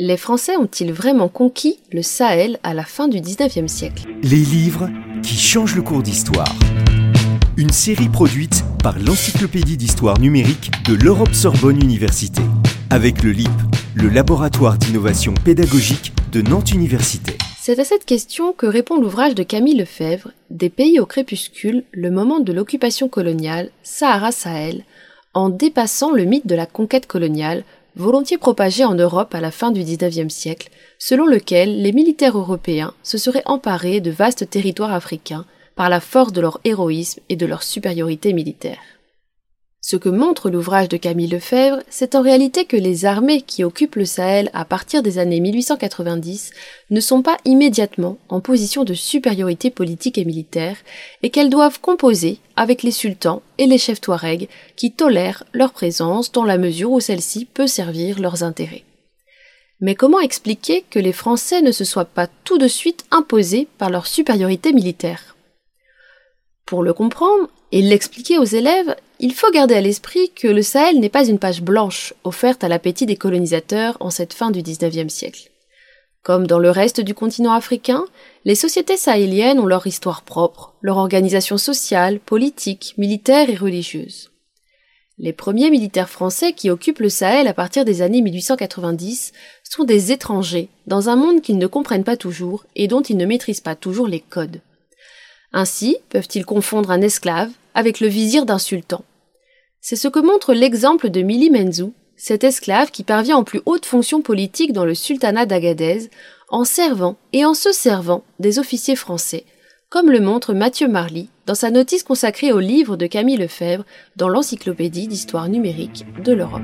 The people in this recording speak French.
Les Français ont-ils vraiment conquis le Sahel à la fin du 19e siècle? Les livres qui changent le cours d'histoire. Une série produite par l'Encyclopédie d'histoire numérique de l'Europe Sorbonne Université, avec le LIP, le laboratoire d'innovation pédagogique de Nantes Université. C'est à cette question que répond l'ouvrage de Camille Lefebvre, Des pays au crépuscule, le moment de l'occupation coloniale, Sahara-Sahel, en dépassant le mythe de la conquête coloniale volontiers propagé en Europe à la fin du XIXe siècle, selon lequel les militaires européens se seraient emparés de vastes territoires africains par la force de leur héroïsme et de leur supériorité militaire. Ce que montre l'ouvrage de Camille Lefebvre, c'est en réalité que les armées qui occupent le Sahel à partir des années 1890 ne sont pas immédiatement en position de supériorité politique et militaire, et qu'elles doivent composer avec les sultans et les chefs touaregs qui tolèrent leur présence dans la mesure où celle-ci peut servir leurs intérêts. Mais comment expliquer que les Français ne se soient pas tout de suite imposés par leur supériorité militaire? Pour le comprendre, et l'expliquer aux élèves, il faut garder à l'esprit que le Sahel n'est pas une page blanche offerte à l'appétit des colonisateurs en cette fin du XIXe siècle. Comme dans le reste du continent africain, les sociétés sahéliennes ont leur histoire propre, leur organisation sociale, politique, militaire et religieuse. Les premiers militaires français qui occupent le Sahel à partir des années 1890 sont des étrangers dans un monde qu'ils ne comprennent pas toujours et dont ils ne maîtrisent pas toujours les codes. Ainsi peuvent-ils confondre un esclave avec le vizir d'un sultan. C'est ce que montre l'exemple de Mili Menzou, cet esclave qui parvient en plus haute fonction politique dans le sultanat d'Agadez, en servant et en se servant des officiers français, comme le montre Mathieu Marly dans sa notice consacrée au livre de Camille Lefebvre dans l'Encyclopédie d'histoire numérique de l'Europe.